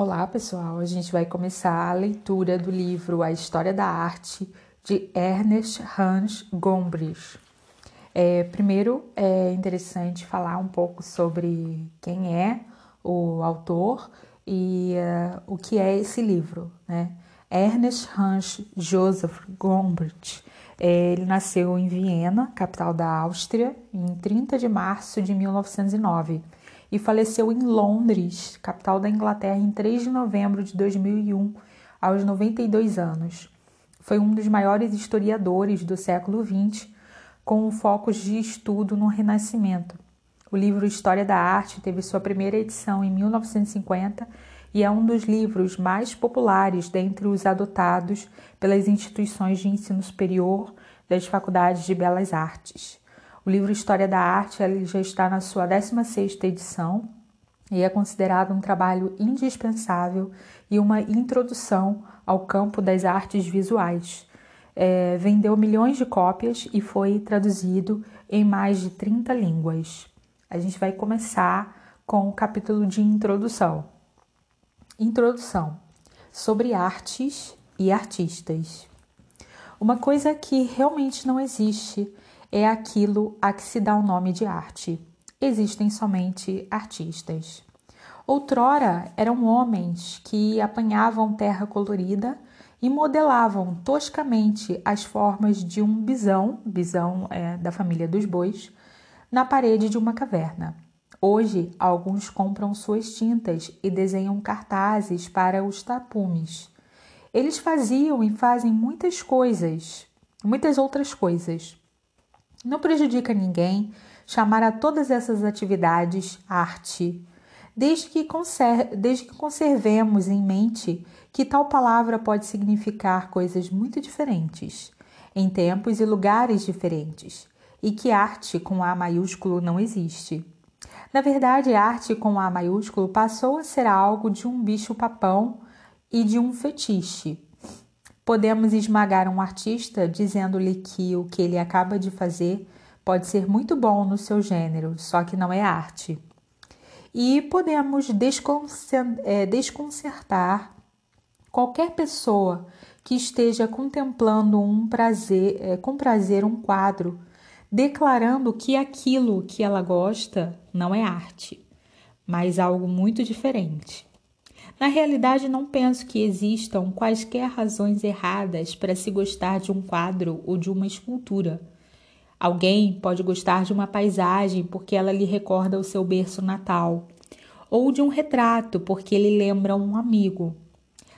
Olá, pessoal. A gente vai começar a leitura do livro A História da Arte de Ernest Hans Gombrich. É, primeiro, é interessante falar um pouco sobre quem é o autor e uh, o que é esse livro. Né? Ernest Hans Joseph Gombrich. É, ele nasceu em Viena, capital da Áustria, em 30 de março de 1909 e faleceu em Londres, capital da Inglaterra, em 3 de novembro de 2001, aos 92 anos. Foi um dos maiores historiadores do século XX, com focos de estudo no Renascimento. O livro História da Arte teve sua primeira edição em 1950 e é um dos livros mais populares dentre os adotados pelas instituições de ensino superior das faculdades de belas artes. O livro História da Arte ele já está na sua 16ª edição e é considerado um trabalho indispensável e uma introdução ao campo das artes visuais. É, vendeu milhões de cópias e foi traduzido em mais de 30 línguas. A gente vai começar com o capítulo de introdução. Introdução sobre artes e artistas. Uma coisa que realmente não existe é aquilo a que se dá o nome de arte. Existem somente artistas. Outrora eram homens que apanhavam terra colorida e modelavam toscamente as formas de um bisão, bisão é, da família dos bois, na parede de uma caverna. Hoje, alguns compram suas tintas e desenham cartazes para os tapumes. Eles faziam e fazem muitas coisas, muitas outras coisas. Não prejudica ninguém chamar a todas essas atividades arte, desde que, conser desde que conservemos em mente que tal palavra pode significar coisas muito diferentes, em tempos e lugares diferentes, e que arte com A maiúsculo não existe. Na verdade, arte com A maiúsculo passou a ser algo de um bicho-papão e de um fetiche, Podemos esmagar um artista dizendo-lhe que o que ele acaba de fazer pode ser muito bom no seu gênero, só que não é arte. E podemos é, desconcertar qualquer pessoa que esteja contemplando um prazer, é, com prazer um quadro, declarando que aquilo que ela gosta não é arte, mas algo muito diferente. Na realidade, não penso que existam quaisquer razões erradas para se gostar de um quadro ou de uma escultura. Alguém pode gostar de uma paisagem porque ela lhe recorda o seu berço natal, ou de um retrato porque ele lembra um amigo.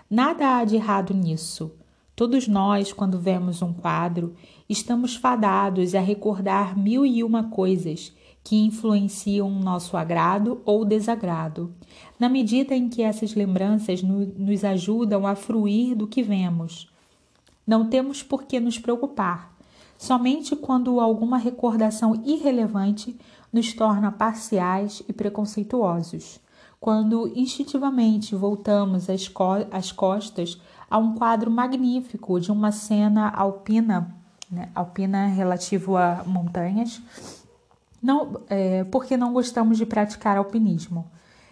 Nada há de errado nisso. Todos nós, quando vemos um quadro, estamos fadados a recordar mil e uma coisas que influenciam nosso agrado ou desagrado, na medida em que essas lembranças no, nos ajudam a fruir do que vemos. Não temos por que nos preocupar, somente quando alguma recordação irrelevante nos torna parciais e preconceituosos. Quando instintivamente voltamos as costas a um quadro magnífico de uma cena alpina, né, alpina relativo a montanhas, não, é, porque não gostamos de praticar alpinismo.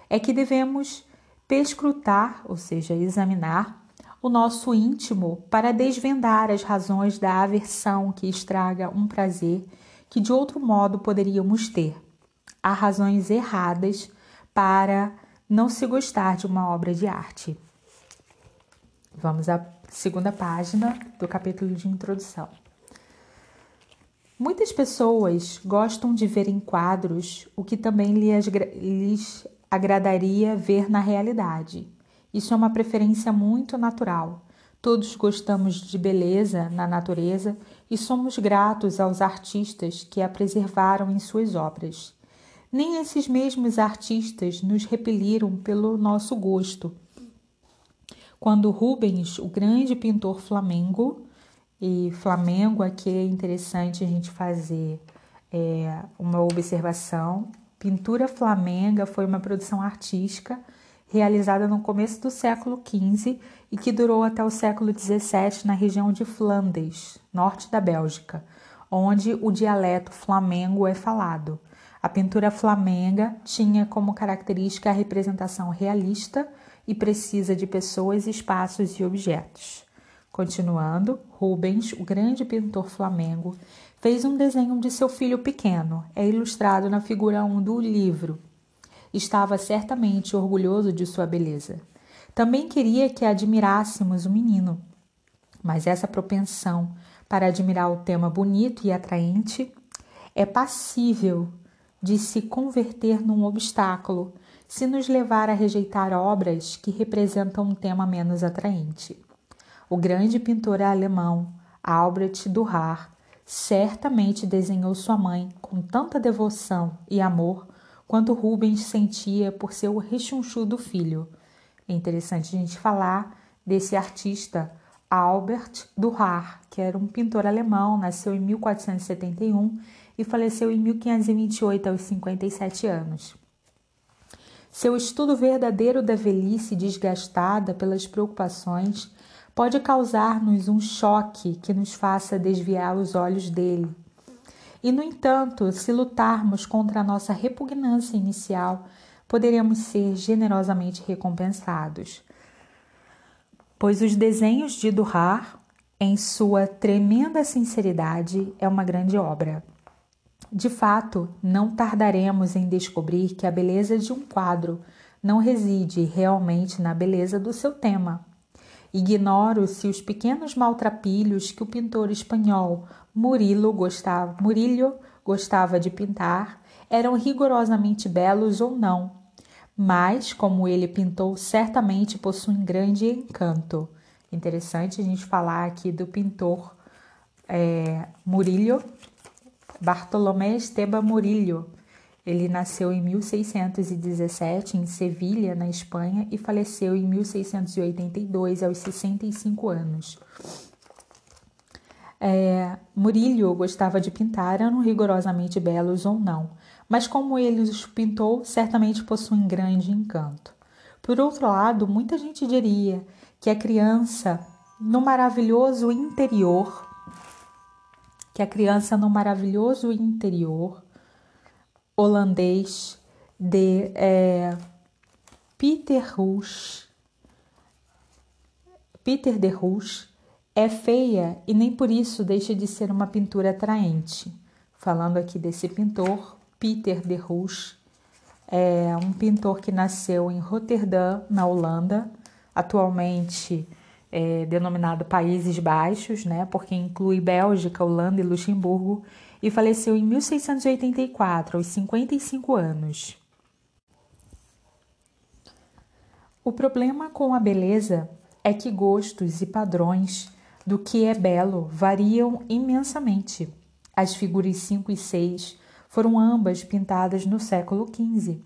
É que devemos perscrutar, ou seja, examinar, o nosso íntimo para desvendar as razões da aversão que estraga um prazer que de outro modo poderíamos ter. Há razões erradas para não se gostar de uma obra de arte. Vamos à segunda página do capítulo de introdução. Muitas pessoas gostam de ver em quadros o que também lhes agradaria ver na realidade. Isso é uma preferência muito natural. Todos gostamos de beleza na natureza e somos gratos aos artistas que a preservaram em suas obras. Nem esses mesmos artistas nos repeliram pelo nosso gosto. Quando Rubens, o grande pintor flamengo, e Flamengo, aqui é interessante a gente fazer é, uma observação. Pintura Flamenga foi uma produção artística realizada no começo do século XV e que durou até o século XVII na região de Flandes, norte da Bélgica, onde o dialeto flamengo é falado. A pintura flamenga tinha como característica a representação realista e precisa de pessoas, espaços e objetos. Continuando, Rubens, o grande pintor flamengo, fez um desenho de seu filho pequeno. É ilustrado na figura 1 do livro. Estava certamente orgulhoso de sua beleza. Também queria que admirássemos o menino. Mas essa propensão para admirar o tema bonito e atraente é passível de se converter num obstáculo se nos levar a rejeitar obras que representam um tema menos atraente. O grande pintor alemão Albrecht Dürer certamente desenhou sua mãe com tanta devoção e amor quanto Rubens sentia por seu rechonchudo filho. É interessante a gente falar desse artista Albert Dürer, que era um pintor alemão, nasceu em 1471 e faleceu em 1528 aos 57 anos. Seu estudo verdadeiro da velhice desgastada pelas preocupações pode causar-nos um choque que nos faça desviar os olhos dele. E, no entanto, se lutarmos contra a nossa repugnância inicial, poderemos ser generosamente recompensados. Pois os desenhos de Durar, em sua tremenda sinceridade, é uma grande obra. De fato, não tardaremos em descobrir que a beleza de um quadro não reside realmente na beleza do seu tema. Ignoro se os pequenos maltrapilhos que o pintor espanhol Murillo gostava, Murillo gostava de pintar eram rigorosamente belos ou não, mas, como ele pintou, certamente possuem grande encanto. Interessante a gente falar aqui do pintor é, Murillo, Bartolomé Esteban Murillo. Ele nasceu em 1617 em Sevilha, na Espanha, e faleceu em 1682 aos 65 anos. É, Murillo gostava de pintar, eram rigorosamente belos ou não, mas como ele os pintou, certamente possuem grande encanto. Por outro lado, muita gente diria que a criança, no maravilhoso interior, que a criança no maravilhoso interior holandês de é, Peter Rush, Peter de Rush, é feia e nem por isso deixa de ser uma pintura atraente. Falando aqui desse pintor, Peter de Rush, é um pintor que nasceu em Roterdã, na Holanda, atualmente é, denominado Países Baixos, né, porque inclui Bélgica, Holanda e Luxemburgo, e faleceu em 1684, aos 55 anos. O problema com a beleza é que gostos e padrões do que é belo variam imensamente. As figuras 5 e 6 foram ambas pintadas no século XV.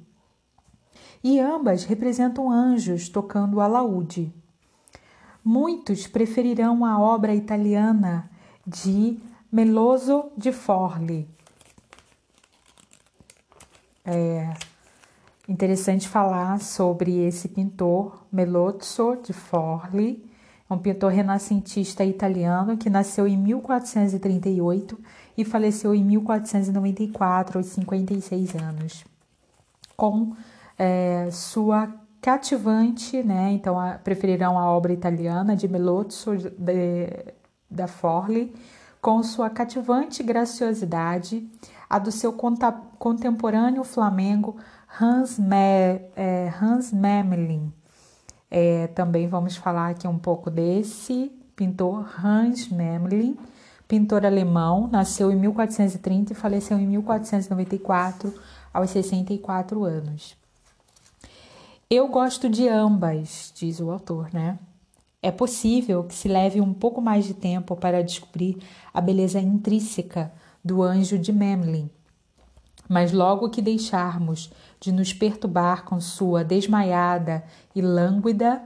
E ambas representam anjos tocando alaúde. Muitos preferirão a obra italiana de Meloso de Forli. É interessante falar sobre esse pintor Melozzo de Forli, um pintor renascentista italiano que nasceu em 1438 e faleceu em 1494, aos 56 anos, com é, sua cativante, né? Então a, preferirão a obra italiana de Melozzo de, da Forli, com sua cativante graciosidade, a do seu contemporâneo flamengo Hans, Me, é, Hans Memling. É, também vamos falar aqui um pouco desse pintor Hans Memling, pintor alemão, nasceu em 1430 e faleceu em 1494, aos 64 anos. Eu gosto de ambas, diz o autor, né? É possível que se leve um pouco mais de tempo para descobrir a beleza intrínseca do anjo de Memling. Mas logo que deixarmos de nos perturbar com sua desmaiada e lânguida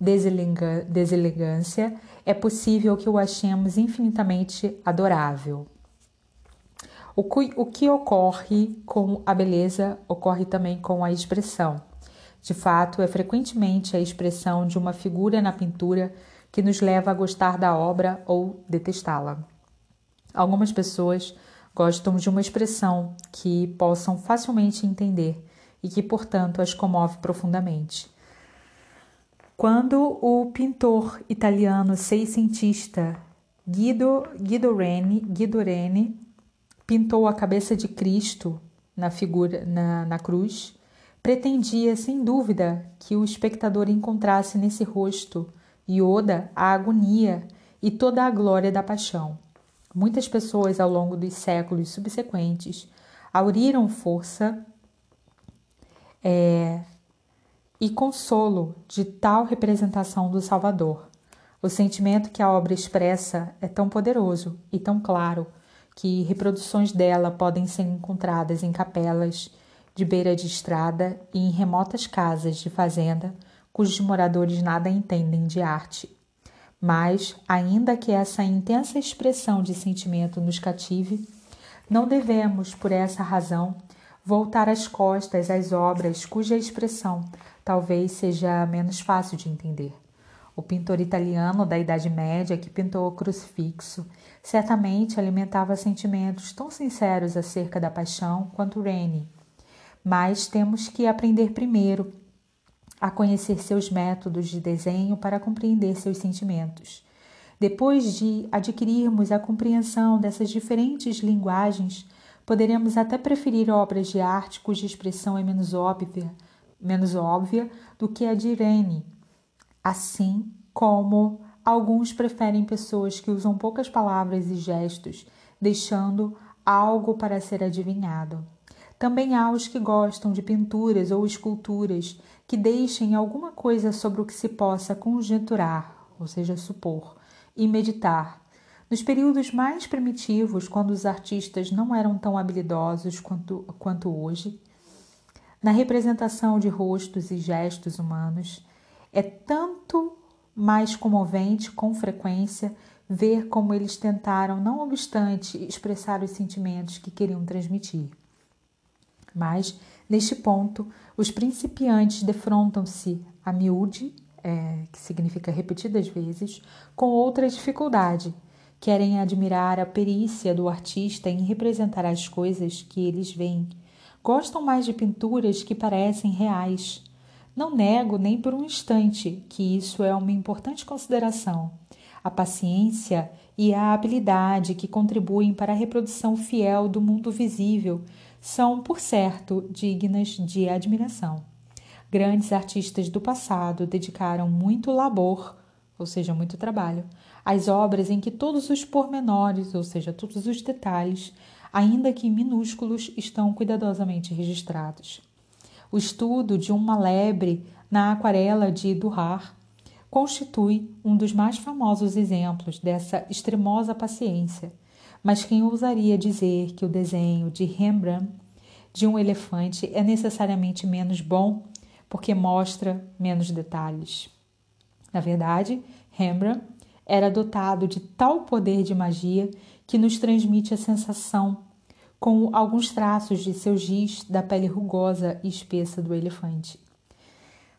deselegância, é possível que o achemos infinitamente adorável. O que ocorre com a beleza ocorre também com a expressão. De fato, é frequentemente a expressão de uma figura na pintura que nos leva a gostar da obra ou detestá-la. Algumas pessoas gostam de uma expressão que possam facilmente entender e que, portanto, as comove profundamente. Quando o pintor italiano seiscentista Guido, Guido, Reni, Guido Reni pintou a cabeça de Cristo na figura na, na cruz, pretendia sem dúvida que o espectador encontrasse nesse rosto Ioda a agonia e toda a glória da paixão. Muitas pessoas ao longo dos séculos subsequentes auriram força é, e consolo de tal representação do Salvador. O sentimento que a obra expressa é tão poderoso e tão claro que reproduções dela podem ser encontradas em capelas de beira de estrada e em remotas casas de fazenda cujos moradores nada entendem de arte. Mas, ainda que essa intensa expressão de sentimento nos cative, não devemos, por essa razão, voltar as costas às obras cuja expressão talvez seja menos fácil de entender. O pintor italiano da Idade Média que pintou o crucifixo certamente alimentava sentimentos tão sinceros acerca da paixão quanto Reni. Mas temos que aprender primeiro a conhecer seus métodos de desenho para compreender seus sentimentos. Depois de adquirirmos a compreensão dessas diferentes linguagens, poderemos até preferir obras de arte cuja expressão é menos óbvia, menos óbvia do que a de Reni assim como alguns preferem pessoas que usam poucas palavras e gestos, deixando algo para ser adivinhado. Também há os que gostam de pinturas ou esculturas que deixem alguma coisa sobre o que se possa conjecturar, ou seja, supor, e meditar. Nos períodos mais primitivos, quando os artistas não eram tão habilidosos quanto, quanto hoje, na representação de rostos e gestos humanos, é tanto mais comovente, com frequência, ver como eles tentaram, não obstante, expressar os sentimentos que queriam transmitir. Mas, neste ponto, os principiantes defrontam-se a miúde, é, que significa repetidas vezes, com outra dificuldade. Querem admirar a perícia do artista em representar as coisas que eles veem. Gostam mais de pinturas que parecem reais não nego nem por um instante que isso é uma importante consideração. A paciência e a habilidade que contribuem para a reprodução fiel do mundo visível são, por certo, dignas de admiração. Grandes artistas do passado dedicaram muito labor, ou seja, muito trabalho, às obras em que todos os pormenores, ou seja, todos os detalhes, ainda que minúsculos, estão cuidadosamente registrados. O estudo de uma lebre na aquarela de Durar constitui um dos mais famosos exemplos dessa extremosa paciência. Mas quem ousaria dizer que o desenho de Rembrandt de um elefante é necessariamente menos bom porque mostra menos detalhes? Na verdade, Rembrandt era dotado de tal poder de magia que nos transmite a sensação com alguns traços de seu giz da pele rugosa e espessa do elefante.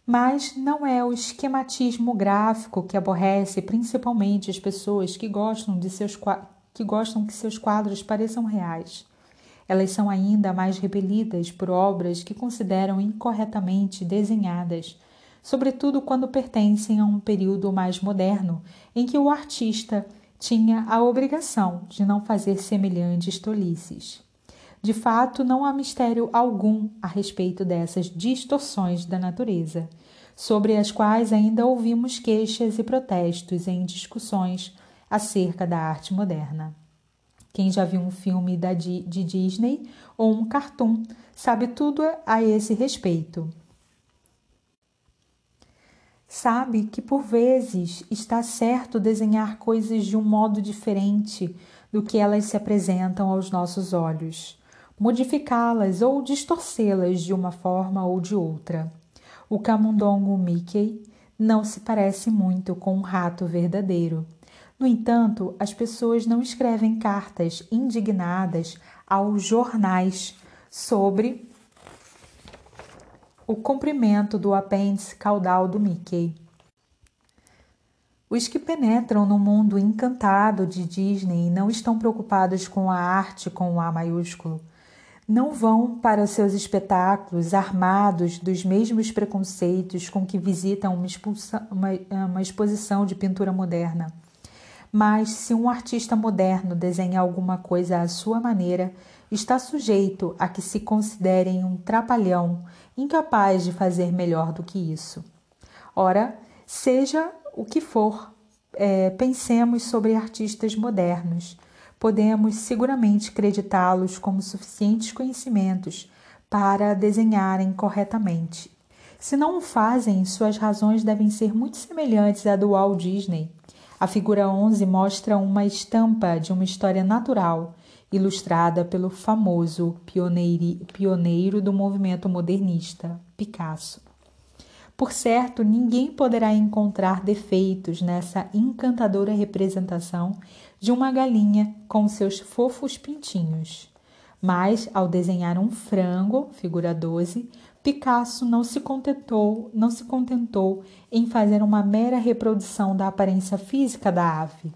Mas não é o esquematismo gráfico que aborrece principalmente as pessoas que gostam, de seus, que gostam que seus quadros pareçam reais. Elas são ainda mais repelidas por obras que consideram incorretamente desenhadas, sobretudo quando pertencem a um período mais moderno em que o artista tinha a obrigação de não fazer semelhantes tolices. De fato, não há mistério algum a respeito dessas distorções da natureza, sobre as quais ainda ouvimos queixas e protestos em discussões acerca da arte moderna. Quem já viu um filme da, de Disney ou um cartoon sabe tudo a esse respeito. Sabe que por vezes está certo desenhar coisas de um modo diferente do que elas se apresentam aos nossos olhos modificá-las ou distorcê-las de uma forma ou de outra. O camundongo Mickey não se parece muito com um rato verdadeiro. No entanto, as pessoas não escrevem cartas indignadas aos jornais sobre o comprimento do apêndice caudal do Mickey. Os que penetram no mundo encantado de Disney não estão preocupados com a arte com o A maiúsculo não vão para seus espetáculos armados dos mesmos preconceitos com que visitam uma, uma, uma exposição de pintura moderna. Mas se um artista moderno desenha alguma coisa à sua maneira, está sujeito a que se considerem um trapalhão incapaz de fazer melhor do que isso. Ora, seja o que for, é, pensemos sobre artistas modernos podemos seguramente creditá-los como suficientes conhecimentos para desenharem corretamente. Se não o fazem, suas razões devem ser muito semelhantes à do Walt Disney. A figura 11 mostra uma estampa de uma história natural, ilustrada pelo famoso pioneiro do movimento modernista, Picasso. Por certo, ninguém poderá encontrar defeitos nessa encantadora representação de uma galinha com seus fofos pintinhos. Mas, ao desenhar um frango, figura 12, Picasso não se contentou, não se contentou em fazer uma mera reprodução da aparência física da ave.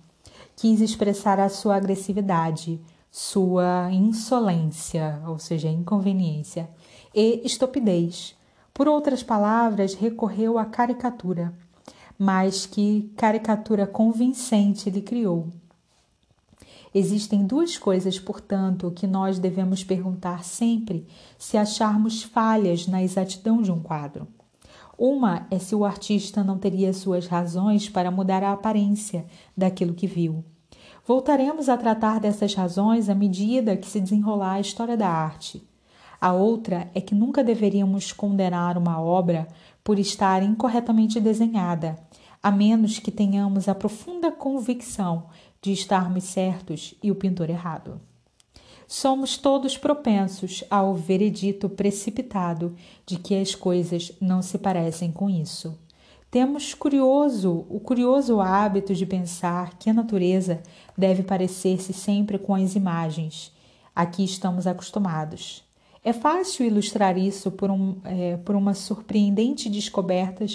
Quis expressar a sua agressividade, sua insolência, ou seja, inconveniência, e estupidez por outras palavras, recorreu à caricatura. Mas que caricatura convincente ele criou. Existem duas coisas, portanto, que nós devemos perguntar sempre se acharmos falhas na exatidão de um quadro. Uma é se o artista não teria suas razões para mudar a aparência daquilo que viu. Voltaremos a tratar dessas razões à medida que se desenrolar a história da arte. A outra é que nunca deveríamos condenar uma obra por estar incorretamente desenhada, a menos que tenhamos a profunda convicção de estarmos certos e o pintor errado. Somos todos propensos ao veredito precipitado de que as coisas não se parecem com isso. Temos curioso, o curioso hábito de pensar que a natureza deve parecer-se sempre com as imagens. Aqui estamos acostumados. É fácil ilustrar isso por, um, é, por uma surpreendente descoberta,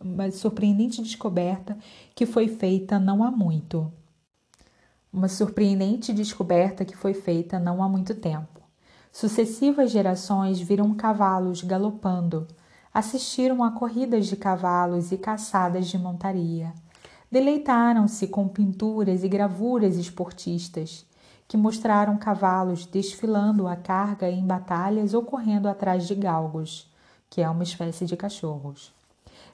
uma surpreendente descoberta que foi feita não há muito. Uma surpreendente descoberta que foi feita não há muito tempo. Sucessivas gerações viram cavalos galopando, assistiram a corridas de cavalos e caçadas de montaria. Deleitaram-se com pinturas e gravuras esportistas que mostraram cavalos desfilando a carga em batalhas ou correndo atrás de galgos, que é uma espécie de cachorros.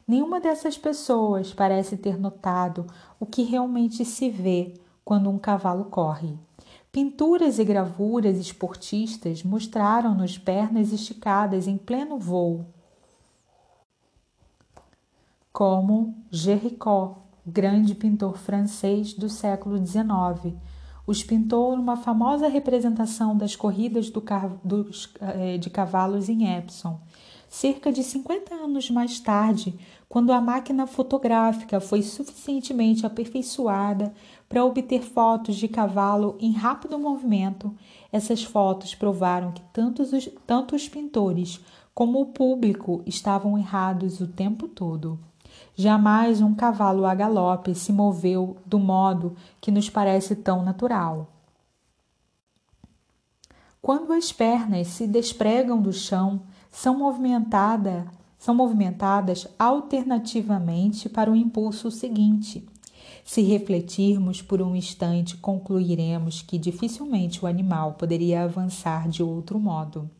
Nenhuma dessas pessoas parece ter notado o que realmente se vê quando um cavalo corre. Pinturas e gravuras esportistas mostraram-nos pernas esticadas em pleno voo, como Géricault, grande pintor francês do século XIX, os pintou numa famosa representação das corridas do, dos, eh, de cavalos em Epsom. Cerca de 50 anos mais tarde, quando a máquina fotográfica foi suficientemente aperfeiçoada para obter fotos de cavalo em rápido movimento, essas fotos provaram que tanto os, tanto os pintores como o público estavam errados o tempo todo. Jamais um cavalo a galope se moveu do modo que nos parece tão natural. Quando as pernas se despregam do chão, são, movimentada, são movimentadas alternativamente para o impulso seguinte. Se refletirmos por um instante, concluiremos que dificilmente o animal poderia avançar de outro modo.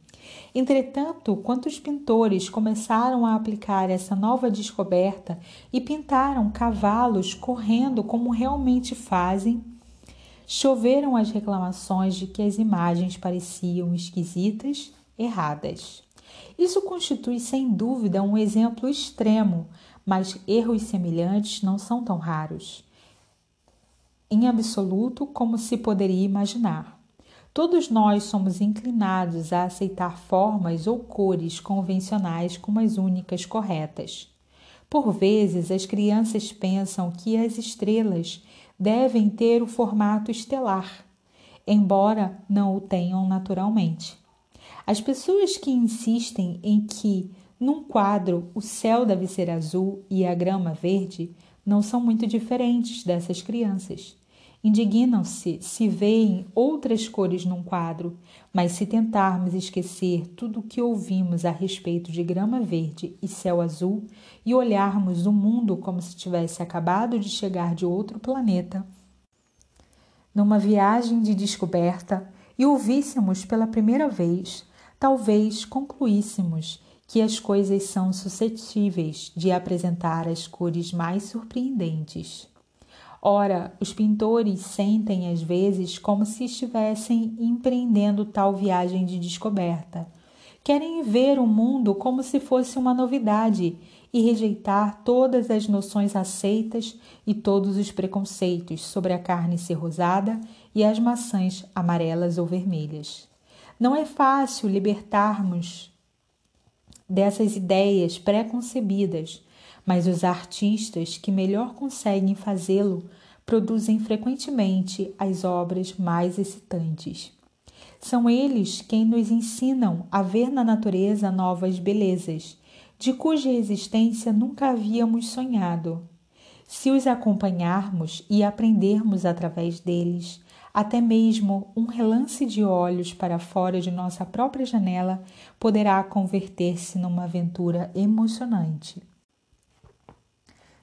Entretanto, quando os pintores começaram a aplicar essa nova descoberta e pintaram cavalos correndo como realmente fazem, choveram as reclamações de que as imagens pareciam esquisitas, erradas. Isso constitui sem dúvida um exemplo extremo, mas erros semelhantes não são tão raros. Em absoluto, como se poderia imaginar. Todos nós somos inclinados a aceitar formas ou cores convencionais como as únicas corretas. Por vezes, as crianças pensam que as estrelas devem ter o formato estelar, embora não o tenham naturalmente. As pessoas que insistem em que, num quadro, o céu deve ser azul e a grama verde, não são muito diferentes dessas crianças. Indignam-se se veem outras cores num quadro, mas se tentarmos esquecer tudo o que ouvimos a respeito de grama verde e céu azul e olharmos o mundo como se tivesse acabado de chegar de outro planeta, numa viagem de descoberta, e ouvíssemos pela primeira vez, talvez concluíssemos que as coisas são suscetíveis de apresentar as cores mais surpreendentes. Ora, os pintores sentem às vezes como se estivessem empreendendo tal viagem de descoberta. Querem ver o mundo como se fosse uma novidade e rejeitar todas as noções aceitas e todos os preconceitos sobre a carne ser rosada e as maçãs amarelas ou vermelhas. Não é fácil libertarmos dessas ideias preconcebidas mas os artistas que melhor conseguem fazê-lo produzem frequentemente as obras mais excitantes. São eles quem nos ensinam a ver na natureza novas belezas, de cuja existência nunca havíamos sonhado. Se os acompanharmos e aprendermos através deles, até mesmo um relance de olhos para fora de nossa própria janela poderá converter-se numa aventura emocionante.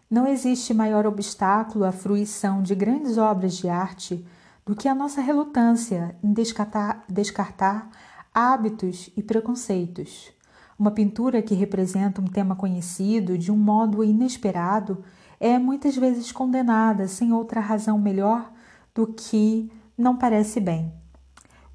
Não existe maior obstáculo à fruição de grandes obras de arte do que a nossa relutância em descartar, descartar hábitos e preconceitos. Uma pintura que representa um tema conhecido de um modo inesperado é muitas vezes condenada sem outra razão melhor do que não parece bem.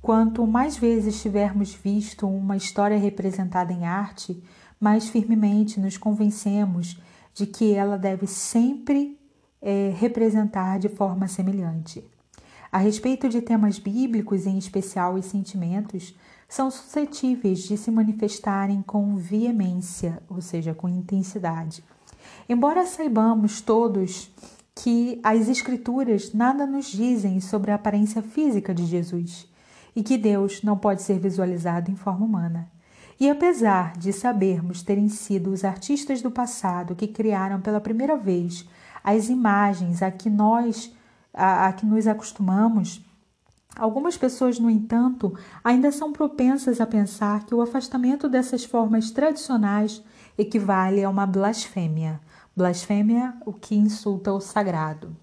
Quanto mais vezes tivermos visto uma história representada em arte, mais firmemente nos convencemos de que ela deve sempre é, representar de forma semelhante. A respeito de temas bíblicos, em especial os sentimentos, são suscetíveis de se manifestarem com veemência, ou seja, com intensidade. Embora saibamos todos que as Escrituras nada nos dizem sobre a aparência física de Jesus e que Deus não pode ser visualizado em forma humana, e apesar de sabermos terem sido os artistas do passado que criaram pela primeira vez as imagens a que nós a, a que nos acostumamos, algumas pessoas, no entanto, ainda são propensas a pensar que o afastamento dessas formas tradicionais equivale a uma blasfêmia. Blasfêmia, o que insulta o sagrado.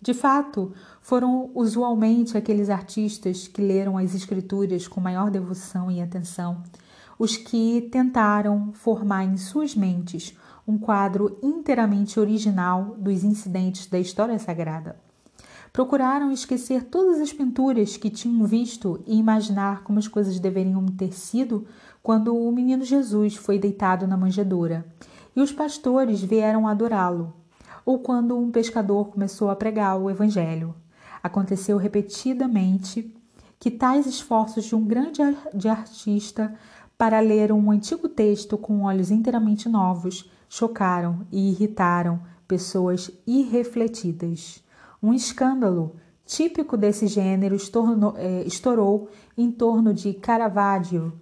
De fato, foram usualmente aqueles artistas que leram as escrituras com maior devoção e atenção os que tentaram formar em suas mentes um quadro inteiramente original dos incidentes da história sagrada. Procuraram esquecer todas as pinturas que tinham visto e imaginar como as coisas deveriam ter sido quando o menino Jesus foi deitado na manjedoura e os pastores vieram adorá-lo, ou quando um pescador começou a pregar o evangelho. Aconteceu repetidamente que tais esforços de um grande artista para ler um antigo texto com olhos inteiramente novos, chocaram e irritaram pessoas irrefletidas. Um escândalo típico desse gênero estornou, é, estourou em torno de Caravaggio,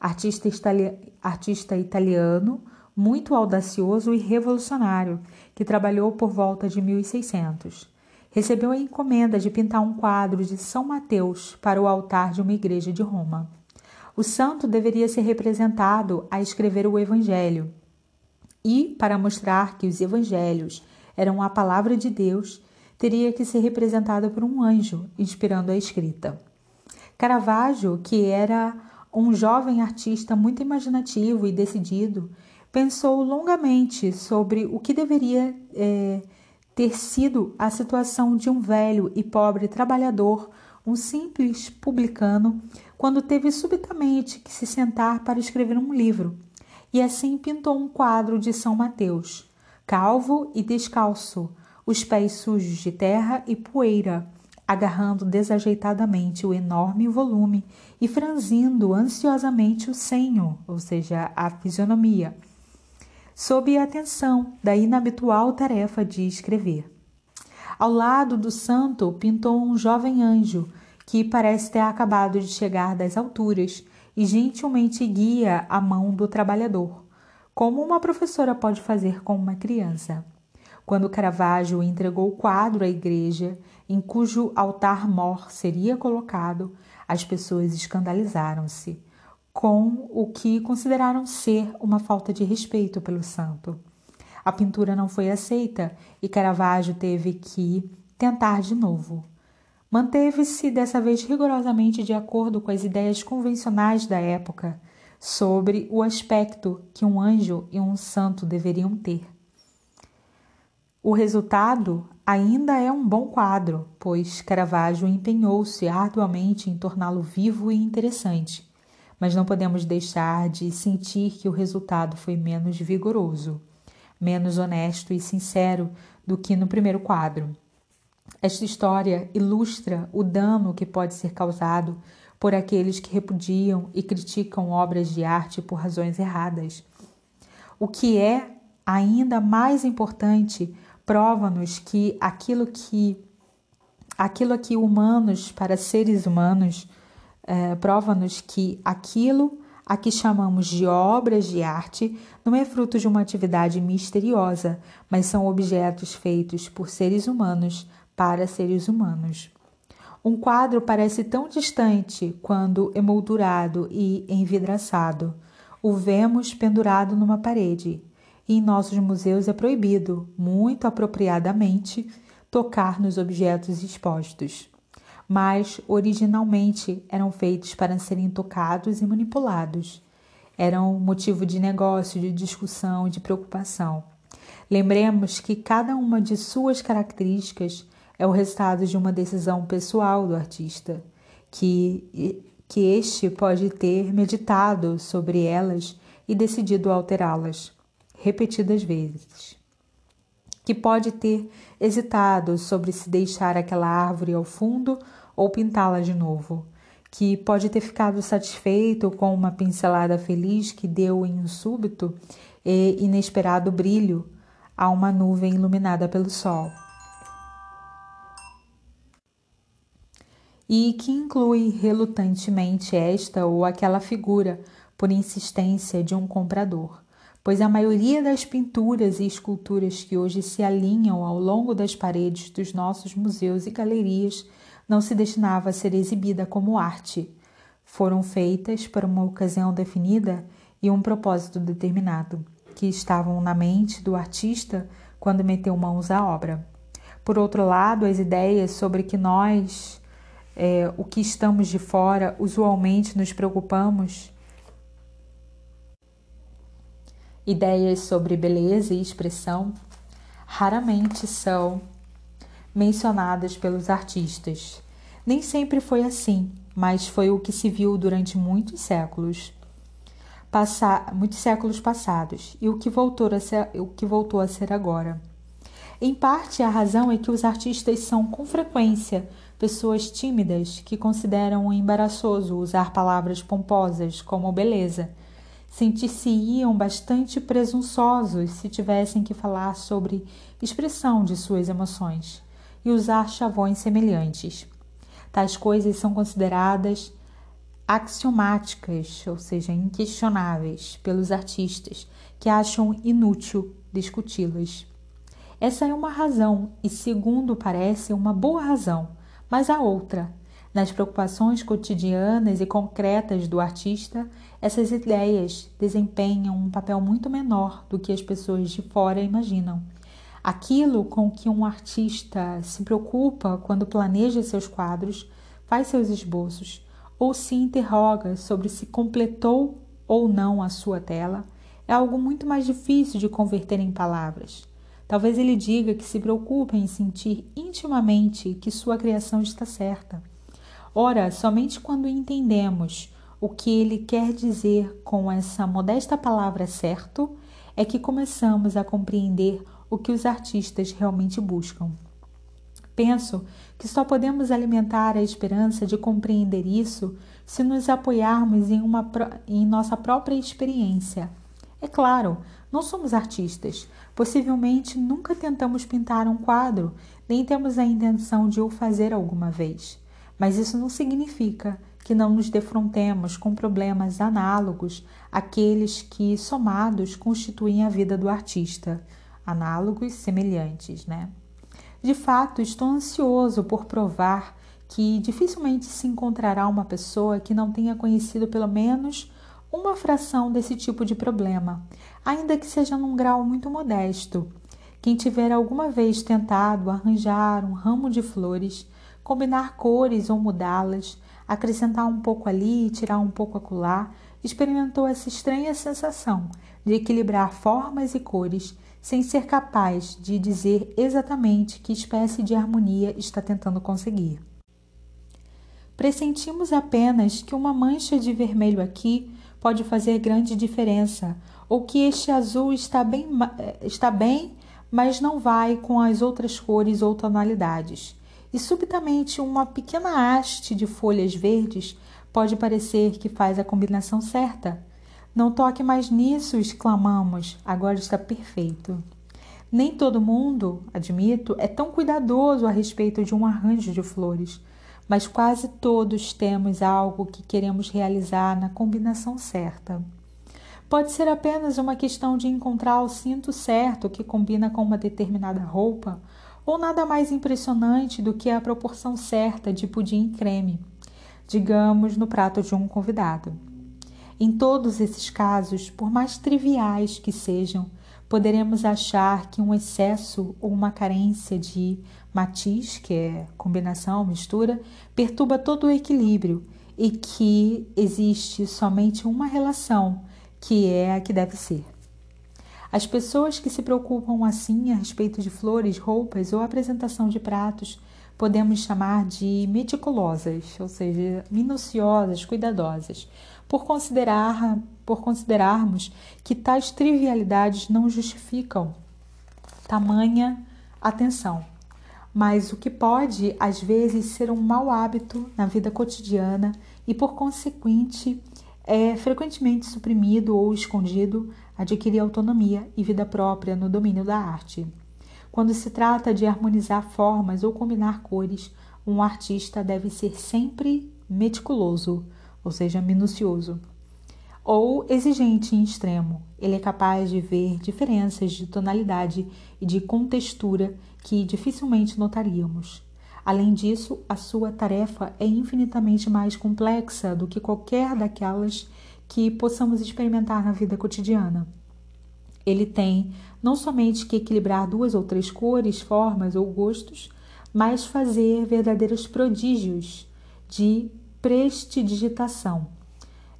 artista, itali artista italiano muito audacioso e revolucionário, que trabalhou por volta de 1600. Recebeu a encomenda de pintar um quadro de São Mateus para o altar de uma igreja de Roma. O santo deveria ser representado a escrever o Evangelho. E, para mostrar que os Evangelhos eram a palavra de Deus, teria que ser representado por um anjo, inspirando a escrita. Caravaggio, que era um jovem artista muito imaginativo e decidido, pensou longamente sobre o que deveria é, ter sido a situação de um velho e pobre trabalhador, um simples publicano, quando teve subitamente que se sentar para escrever um livro, e assim pintou um quadro de São Mateus, calvo e descalço, os pés sujos de terra e poeira, agarrando desajeitadamente o enorme volume e franzindo ansiosamente o senho, ou seja, a fisionomia, sob a atenção da inabitual tarefa de escrever. Ao lado do santo pintou um jovem anjo que parece ter acabado de chegar das alturas e gentilmente guia a mão do trabalhador, como uma professora pode fazer com uma criança. Quando Caravaggio entregou o quadro à igreja em cujo altar-mor seria colocado, as pessoas escandalizaram-se com o que consideraram ser uma falta de respeito pelo santo. A pintura não foi aceita e Caravaggio teve que tentar de novo. Manteve-se dessa vez rigorosamente de acordo com as ideias convencionais da época sobre o aspecto que um anjo e um santo deveriam ter. O resultado ainda é um bom quadro, pois Caravaggio empenhou-se arduamente em torná-lo vivo e interessante, mas não podemos deixar de sentir que o resultado foi menos vigoroso, menos honesto e sincero do que no primeiro quadro. Esta história ilustra o dano que pode ser causado por aqueles que repudiam e criticam obras de arte por razões erradas. O que é ainda mais importante prova-nos que aquilo que aquilo que humanos para seres humanos é, prova-nos que aquilo a que chamamos de obras de arte não é fruto de uma atividade misteriosa, mas são objetos feitos por seres humanos para seres humanos. Um quadro parece tão distante quando emoldurado e envidraçado. O vemos pendurado numa parede e em nossos museus é proibido, muito apropriadamente, tocar nos objetos expostos. Mas originalmente eram feitos para serem tocados e manipulados. Eram motivo de negócio, de discussão, de preocupação. Lembremos que cada uma de suas características é o resultado de uma decisão pessoal do artista, que, que este pode ter meditado sobre elas e decidido alterá-las repetidas vezes, que pode ter hesitado sobre se deixar aquela árvore ao fundo ou pintá-la de novo, que pode ter ficado satisfeito com uma pincelada feliz que deu em um súbito e inesperado brilho a uma nuvem iluminada pelo sol. E que inclui relutantemente esta ou aquela figura por insistência de um comprador pois a maioria das pinturas e esculturas que hoje se alinham ao longo das paredes dos nossos museus e galerias não se destinava a ser exibida como arte. Foram feitas para uma ocasião definida e um propósito determinado, que estavam na mente do artista quando meteu mãos à obra. Por outro lado, as ideias sobre que nós, é, o que estamos de fora, usualmente nos preocupamos ideias sobre beleza e expressão raramente são mencionadas pelos artistas. Nem sempre foi assim, mas foi o que se viu durante muitos séculos, passa, muitos séculos passados, e o que voltou a ser, o que voltou a ser agora. Em parte, a razão é que os artistas são com frequência pessoas tímidas que consideram embaraçoso usar palavras pomposas como beleza sentir-se-iam bastante presunçosos se tivessem que falar sobre expressão de suas emoções e usar chavões semelhantes. Tais coisas são consideradas axiomáticas, ou seja, inquestionáveis, pelos artistas, que acham inútil discuti-las. Essa é uma razão, e segundo parece, uma boa razão, mas a outra, nas preocupações cotidianas e concretas do artista, essas ideias desempenham um papel muito menor do que as pessoas de fora imaginam. Aquilo com que um artista se preocupa quando planeja seus quadros, faz seus esboços ou se interroga sobre se completou ou não a sua tela, é algo muito mais difícil de converter em palavras. Talvez ele diga que se preocupa em sentir intimamente que sua criação está certa Ora, somente quando entendemos o que ele quer dizer com essa modesta palavra certo é que começamos a compreender o que os artistas realmente buscam. Penso que só podemos alimentar a esperança de compreender isso se nos apoiarmos em, uma, em nossa própria experiência. É claro, não somos artistas, possivelmente nunca tentamos pintar um quadro, nem temos a intenção de o fazer alguma vez. Mas isso não significa que não nos defrontemos com problemas análogos àqueles que, somados, constituem a vida do artista. análogos semelhantes, né? De fato, estou ansioso por provar que dificilmente se encontrará uma pessoa que não tenha conhecido pelo menos uma fração desse tipo de problema, ainda que seja num grau muito modesto. Quem tiver alguma vez tentado arranjar um ramo de flores, combinar cores ou mudá-las, acrescentar um pouco ali e tirar um pouco acolá, experimentou essa estranha sensação de equilibrar formas e cores sem ser capaz de dizer exatamente que espécie de harmonia está tentando conseguir. Pressentimos apenas que uma mancha de vermelho aqui pode fazer grande diferença, ou que este azul está bem, eh, está bem, mas não vai com as outras cores ou tonalidades. E subitamente uma pequena haste de folhas verdes pode parecer que faz a combinação certa. Não toque mais nisso, exclamamos. Agora está perfeito. Nem todo mundo, admito, é tão cuidadoso a respeito de um arranjo de flores, mas quase todos temos algo que queremos realizar na combinação certa. Pode ser apenas uma questão de encontrar o cinto certo que combina com uma determinada roupa, ou nada mais impressionante do que a proporção certa de pudim e creme, digamos no prato de um convidado. Em todos esses casos, por mais triviais que sejam, poderemos achar que um excesso ou uma carência de matiz, que é combinação, mistura, perturba todo o equilíbrio e que existe somente uma relação, que é a que deve ser. As pessoas que se preocupam assim a respeito de flores, roupas ou apresentação de pratos podemos chamar de meticulosas, ou seja, minuciosas, cuidadosas, por, considerar, por considerarmos que tais trivialidades não justificam tamanha atenção. Mas o que pode, às vezes, ser um mau hábito na vida cotidiana e, por consequente, é frequentemente suprimido ou escondido, adquirir autonomia e vida própria no domínio da arte. Quando se trata de harmonizar formas ou combinar cores, um artista deve ser sempre meticuloso, ou seja, minucioso, ou exigente em extremo. Ele é capaz de ver diferenças de tonalidade e de contextura que dificilmente notaríamos. Além disso, a sua tarefa é infinitamente mais complexa do que qualquer daquelas que possamos experimentar na vida cotidiana. Ele tem não somente que equilibrar duas ou três cores, formas ou gostos, mas fazer verdadeiros prodígios de prestidigitação.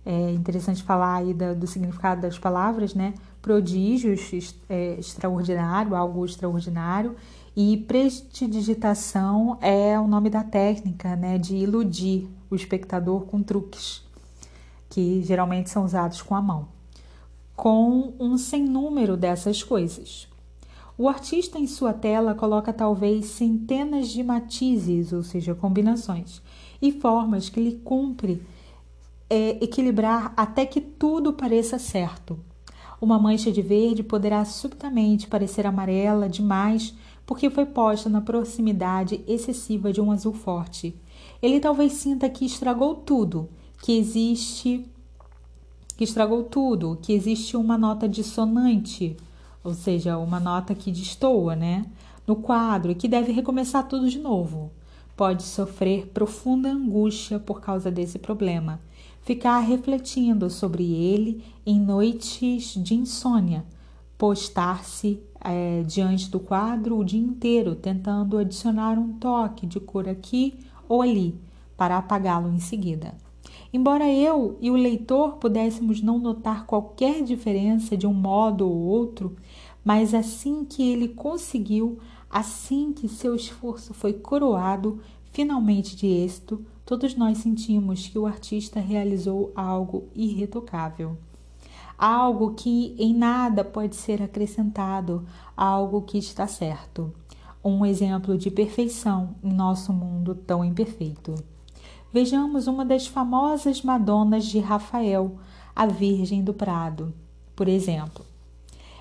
É interessante falar aí do, do significado das palavras, né? Prodígios, é, extraordinário, algo extraordinário, e prestidigitação é o nome da técnica, né? De iludir o espectador com truques, que geralmente são usados com a mão com um sem número dessas coisas. O artista em sua tela coloca talvez centenas de matizes, ou seja, combinações, e formas que lhe cumpre é, equilibrar até que tudo pareça certo. Uma mancha de verde poderá subitamente parecer amarela demais porque foi posta na proximidade excessiva de um azul forte. Ele talvez sinta que estragou tudo, que existe que estragou tudo, que existe uma nota dissonante, ou seja, uma nota que destoa, né? No quadro e que deve recomeçar tudo de novo. Pode sofrer profunda angústia por causa desse problema, ficar refletindo sobre ele em noites de insônia, postar-se é, diante do quadro o dia inteiro, tentando adicionar um toque de cor aqui ou ali, para apagá-lo em seguida. Embora eu e o leitor pudéssemos não notar qualquer diferença de um modo ou outro, mas assim que ele conseguiu, assim que seu esforço foi coroado finalmente de êxito, todos nós sentimos que o artista realizou algo irretocável. Algo que em nada pode ser acrescentado, algo que está certo. Um exemplo de perfeição em nosso mundo tão imperfeito. Vejamos uma das famosas Madonas de Rafael, a Virgem do Prado, por exemplo.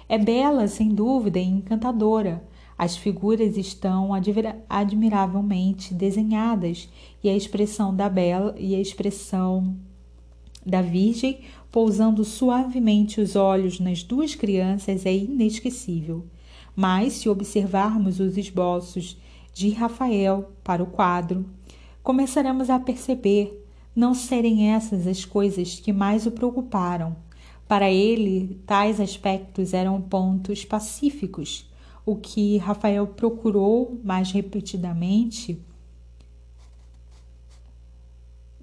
É bela, sem dúvida, e encantadora. As figuras estão admiravelmente desenhadas e a expressão da bela e a expressão da Virgem pousando suavemente os olhos nas duas crianças é inesquecível. Mas, se observarmos os esboços de Rafael para o quadro, começaremos a perceber não serem essas as coisas que mais o preocuparam. Para ele, tais aspectos eram pontos pacíficos. O que Rafael procurou mais repetidamente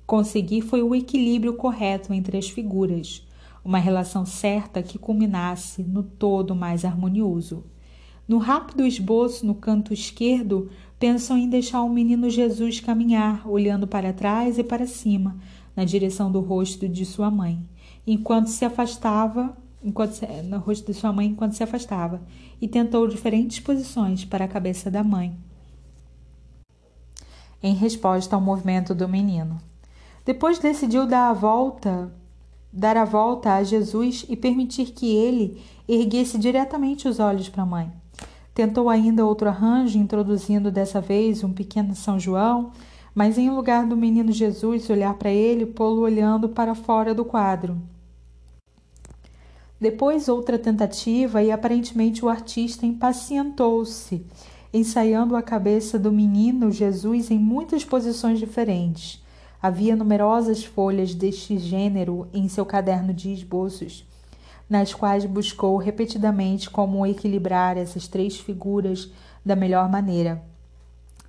conseguir foi o equilíbrio correto entre as figuras, uma relação certa que culminasse no todo mais harmonioso. No rápido esboço no canto esquerdo, pensam em deixar o menino Jesus caminhar, olhando para trás e para cima, na direção do rosto de sua mãe, enquanto se afastava, enquanto se, no rosto de sua mãe enquanto se afastava, e tentou diferentes posições para a cabeça da mãe. Em resposta ao movimento do menino. Depois decidiu dar a volta, dar a volta a Jesus e permitir que ele erguesse diretamente os olhos para a mãe. Tentou ainda outro arranjo, introduzindo dessa vez um pequeno São João, mas em lugar do menino Jesus olhar para ele, pô-lo olhando para fora do quadro. Depois outra tentativa e aparentemente o artista impacientou-se, ensaiando a cabeça do menino Jesus em muitas posições diferentes. Havia numerosas folhas deste gênero em seu caderno de esboços nas quais buscou repetidamente como equilibrar essas três figuras da melhor maneira.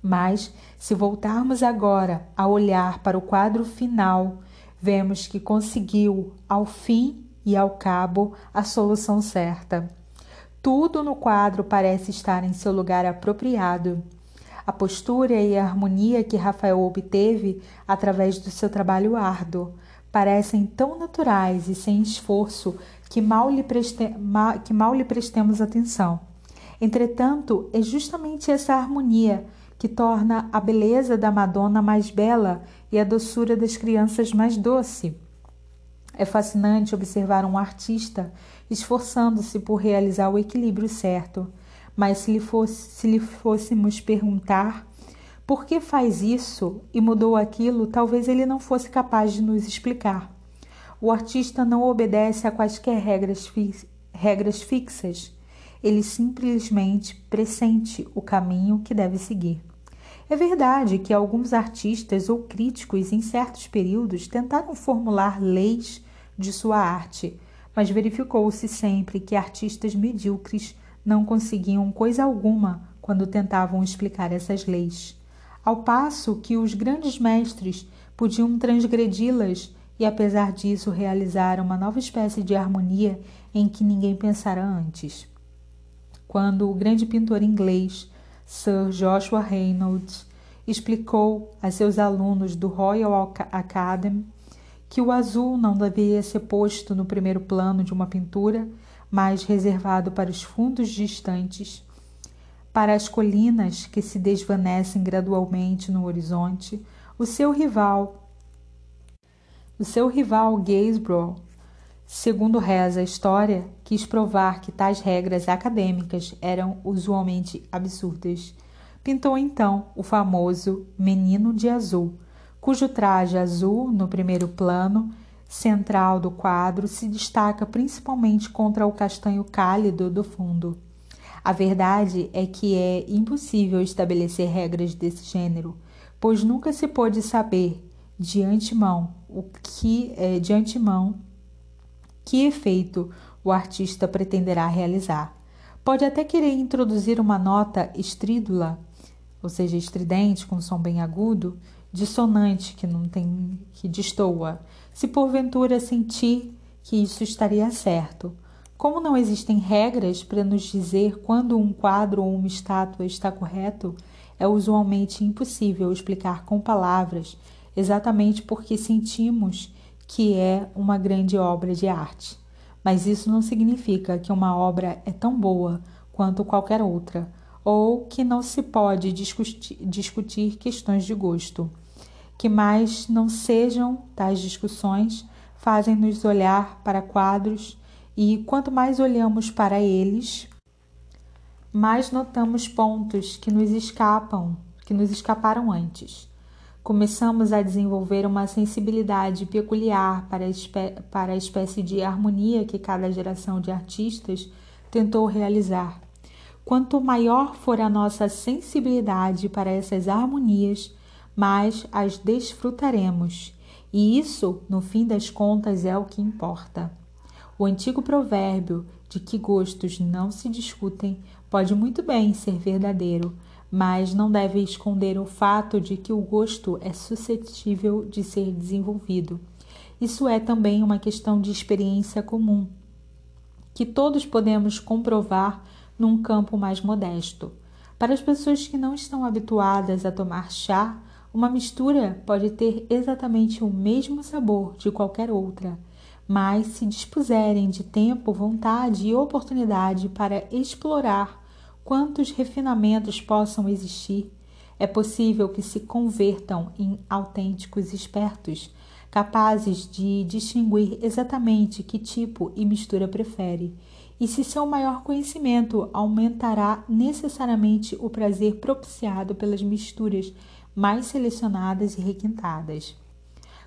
Mas, se voltarmos agora a olhar para o quadro final, vemos que conseguiu, ao fim e ao cabo, a solução certa. Tudo no quadro parece estar em seu lugar apropriado. A postura e a harmonia que Rafael obteve através do seu trabalho árduo parecem tão naturais e sem esforço que mal lhe, preste, que mal lhe prestemos atenção. Entretanto, é justamente essa harmonia que torna a beleza da Madonna mais bela e a doçura das crianças mais doce. É fascinante observar um artista esforçando-se por realizar o equilíbrio certo, mas se lhe, fosse, se lhe fôssemos perguntar por que faz isso e mudou aquilo, talvez ele não fosse capaz de nos explicar. O artista não obedece a quaisquer regras, fi regras fixas. Ele simplesmente pressente o caminho que deve seguir. É verdade que alguns artistas ou críticos, em certos períodos, tentaram formular leis de sua arte, mas verificou-se sempre que artistas medíocres não conseguiam coisa alguma quando tentavam explicar essas leis. Ao passo que os grandes mestres podiam transgredi-las e, apesar disso, realizaram uma nova espécie de harmonia em que ninguém pensara antes. Quando o grande pintor inglês Sir Joshua Reynolds explicou a seus alunos do Royal Academy que o azul não deveria ser posto no primeiro plano de uma pintura, mas reservado para os fundos distantes, para as colinas que se desvanecem gradualmente no horizonte, o seu rival o seu rival Gainsborough, segundo reza a história, quis provar que tais regras acadêmicas eram usualmente absurdas. Pintou então o famoso Menino de Azul, cujo traje azul, no primeiro plano central do quadro, se destaca principalmente contra o castanho cálido do fundo. A verdade é que é impossível estabelecer regras desse gênero, pois nunca se pôde saber de antemão o que é, de antemão que efeito o artista pretenderá realizar. Pode até querer introduzir uma nota estrídula, ou seja, estridente com som bem agudo, dissonante que não tem que destoa, se porventura sentir que isso estaria certo. Como não existem regras para nos dizer quando um quadro ou uma estátua está correto, é usualmente impossível explicar com palavras exatamente porque sentimos que é uma grande obra de arte. Mas isso não significa que uma obra é tão boa quanto qualquer outra, ou que não se pode discutir, discutir questões de gosto. Que mais não sejam tais discussões fazem-nos olhar para quadros e quanto mais olhamos para eles, mais notamos pontos que nos escapam, que nos escaparam antes começamos a desenvolver uma sensibilidade peculiar para a, para a espécie de harmonia que cada geração de artistas tentou realizar. Quanto maior for a nossa sensibilidade para essas harmonias, mais as desfrutaremos. E isso, no fim das contas, é o que importa. O antigo provérbio de que gostos não se discutem pode muito bem ser verdadeiro, mas não deve esconder o fato de que o gosto é suscetível de ser desenvolvido. Isso é também uma questão de experiência comum, que todos podemos comprovar num campo mais modesto. Para as pessoas que não estão habituadas a tomar chá, uma mistura pode ter exatamente o mesmo sabor de qualquer outra, mas se dispuserem de tempo, vontade e oportunidade para explorar quantos refinamentos possam existir, é possível que se convertam em autênticos espertos capazes de distinguir exatamente que tipo e mistura prefere, e se seu maior conhecimento aumentará necessariamente o prazer propiciado pelas misturas mais selecionadas e requintadas.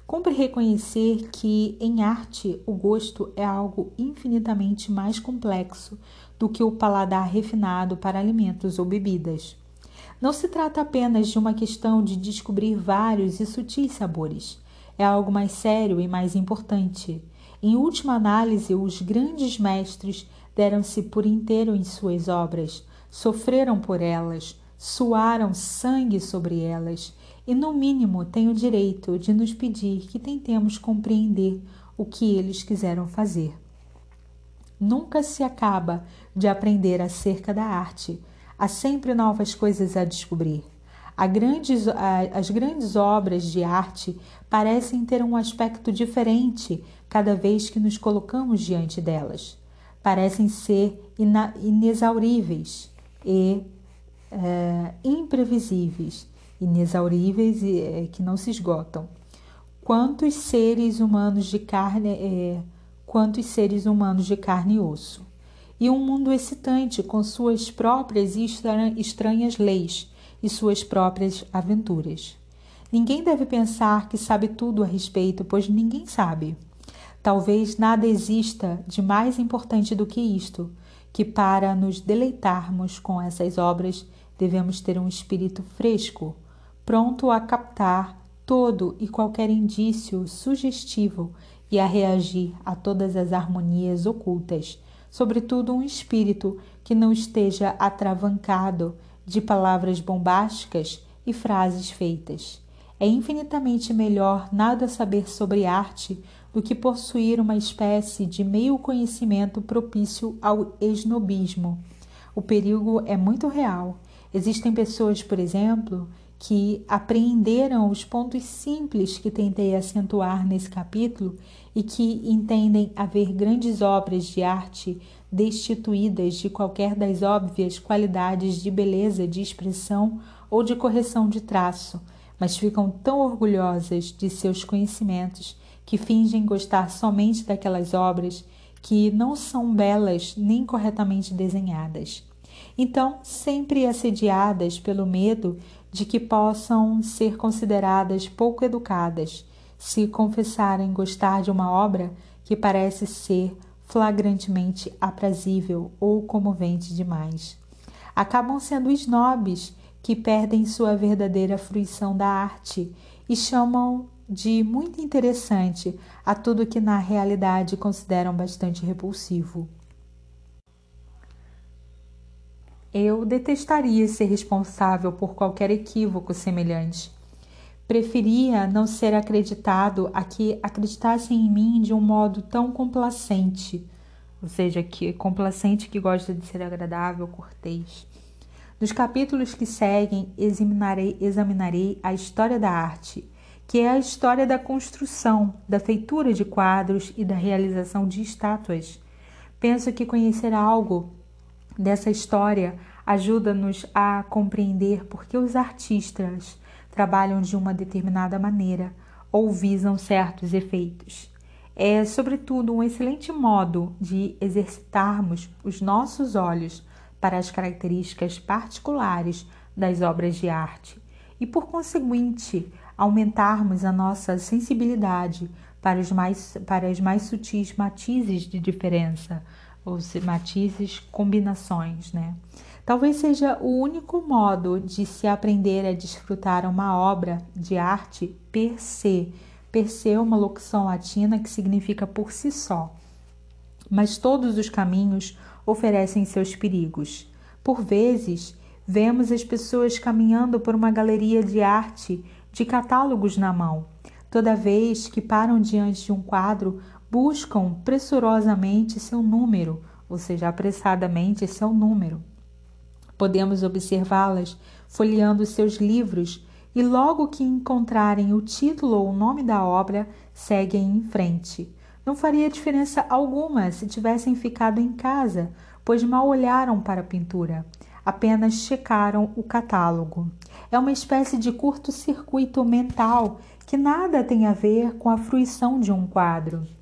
Cumpre reconhecer que, em arte, o gosto é algo infinitamente mais complexo do que o paladar refinado para alimentos ou bebidas. Não se trata apenas de uma questão de descobrir vários e sutis sabores é algo mais sério e mais importante. Em última análise, os grandes mestres deram-se por inteiro em suas obras, sofreram por elas, suaram sangue sobre elas, e no mínimo têm o direito de nos pedir que tentemos compreender o que eles quiseram fazer. Nunca se acaba de aprender acerca da arte, há sempre novas coisas a descobrir. Grandes, as grandes obras de arte parecem ter um aspecto diferente cada vez que nos colocamos diante delas. Parecem ser inexauríveis e é, imprevisíveis, inexauríveis e é, que não se esgotam. Quantos seres humanos de carne, é, quantos seres humanos de carne e osso? E um mundo excitante com suas próprias e estranhas leis e suas próprias aventuras. Ninguém deve pensar que sabe tudo a respeito, pois ninguém sabe. Talvez nada exista de mais importante do que isto, que para nos deleitarmos com essas obras devemos ter um espírito fresco, pronto a captar todo e qualquer indício sugestivo e a reagir a todas as harmonias ocultas, sobretudo um espírito que não esteja atravancado de palavras bombásticas e frases feitas. É infinitamente melhor nada saber sobre arte do que possuir uma espécie de meio conhecimento propício ao esnobismo. O perigo é muito real. Existem pessoas, por exemplo, que apreenderam os pontos simples que tentei acentuar nesse capítulo e que entendem haver grandes obras de arte destituídas de qualquer das óbvias qualidades de beleza de expressão ou de correção de traço, mas ficam tão orgulhosas de seus conhecimentos que fingem gostar somente daquelas obras que não são belas nem corretamente desenhadas. Então, sempre assediadas pelo medo de que possam ser consideradas pouco educadas se confessarem gostar de uma obra que parece ser flagrantemente aprazível ou comovente demais. Acabam sendo snobs que perdem sua verdadeira fruição da arte e chamam de muito interessante a tudo que na realidade consideram bastante repulsivo. Eu detestaria ser responsável por qualquer equívoco semelhante. Preferia não ser acreditado a que acreditassem em mim de um modo tão complacente, ou seja, que complacente que gosta de ser agradável, cortês. Nos capítulos que seguem, examinarei, examinarei a história da arte, que é a história da construção, da feitura de quadros e da realização de estátuas. Penso que conhecer algo dessa história ajuda-nos a compreender por que os artistas trabalham de uma determinada maneira ou visam certos efeitos. É, sobretudo, um excelente modo de exercitarmos os nossos olhos para as características particulares das obras de arte e, por conseguinte, aumentarmos a nossa sensibilidade para os mais, para as mais sutis matizes de diferença, ou matizes combinações, né? Talvez seja o único modo de se aprender a desfrutar uma obra de arte per se. Per se é uma locução latina que significa por si só. Mas todos os caminhos oferecem seus perigos. Por vezes, vemos as pessoas caminhando por uma galeria de arte de catálogos na mão. Toda vez que param diante de um quadro, buscam pressurosamente seu número, ou seja, apressadamente seu número. Podemos observá-las folheando seus livros e, logo que encontrarem o título ou o nome da obra, seguem em frente. Não faria diferença alguma se tivessem ficado em casa, pois mal olharam para a pintura, apenas checaram o catálogo. É uma espécie de curto-circuito mental que nada tem a ver com a fruição de um quadro.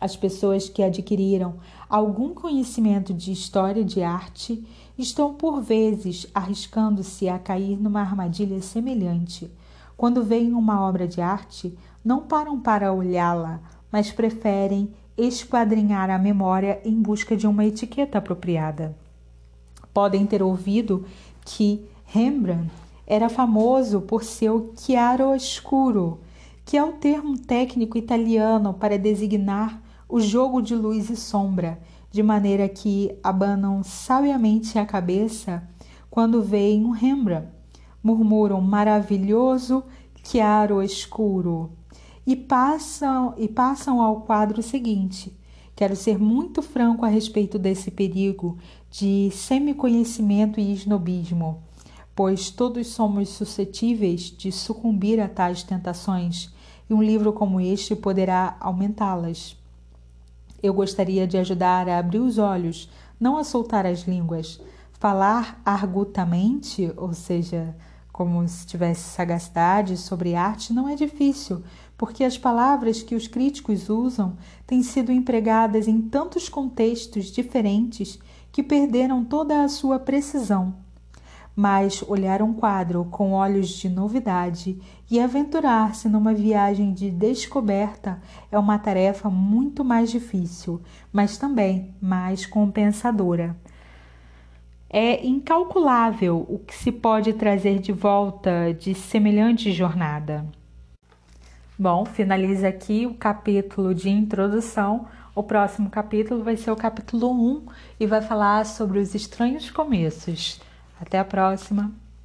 As pessoas que adquiriram algum conhecimento de história de arte estão por vezes arriscando-se a cair numa armadilha semelhante. Quando veem uma obra de arte, não param para olhá-la, mas preferem esquadrinhar a memória em busca de uma etiqueta apropriada. Podem ter ouvido que Rembrandt era famoso por seu chiaroscuro, que é o termo técnico italiano para designar o jogo de luz e sombra, de maneira que abanam sabiamente a cabeça quando veem um Rembrandt, murmuram maravilhoso chiaroscuro e passam e passam ao quadro seguinte. Quero ser muito franco a respeito desse perigo de semiconhecimento e snobismo, pois todos somos suscetíveis de sucumbir a tais tentações, e um livro como este poderá aumentá-las. Eu gostaria de ajudar a abrir os olhos, não a soltar as línguas. Falar argutamente, ou seja, como se tivesse sagacidade sobre arte, não é difícil, porque as palavras que os críticos usam têm sido empregadas em tantos contextos diferentes que perderam toda a sua precisão. Mas olhar um quadro com olhos de novidade e aventurar-se numa viagem de descoberta é uma tarefa muito mais difícil, mas também mais compensadora. É incalculável o que se pode trazer de volta de semelhante jornada. Bom, finaliza aqui o capítulo de introdução. O próximo capítulo vai ser o capítulo 1 e vai falar sobre os estranhos começos. Até a próxima!